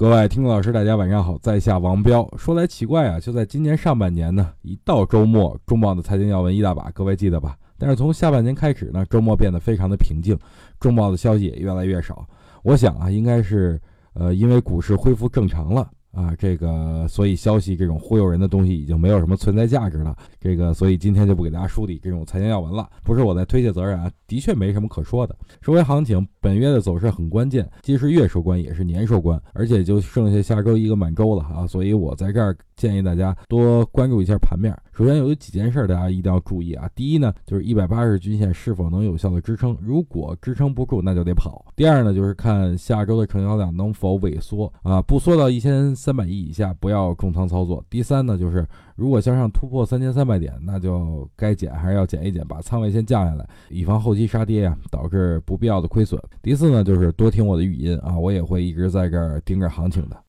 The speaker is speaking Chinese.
各位听众老师，大家晚上好，在下王彪。说来奇怪啊，就在今年上半年呢，一到周末，重磅的财经要闻一大把，各位记得吧？但是从下半年开始呢，周末变得非常的平静，重磅的消息也越来越少。我想啊，应该是呃，因为股市恢复正常了。啊，这个所以消息这种忽悠人的东西已经没有什么存在价值了。这个所以今天就不给大家梳理这种财经要闻了，不是我在推卸责任啊，的确没什么可说的。说回行情，本月的走势很关键，既是月收官也是年收官，而且就剩下下周一个满周了啊，所以我在这儿建议大家多关注一下盘面。首先有几件事大家一定要注意啊，第一呢就是一百八十均线是否能有效的支撑，如果支撑不住那就得跑。第二呢就是看下周的成交量能否萎缩啊，不缩到一千。三百亿以下不要重仓操作。第三呢，就是如果向上突破三千三百点，那就该减还是要减一减，把仓位先降下来，以防后期杀跌呀，导致不必要的亏损。第四呢，就是多听我的语音啊，我也会一直在这盯着行情的。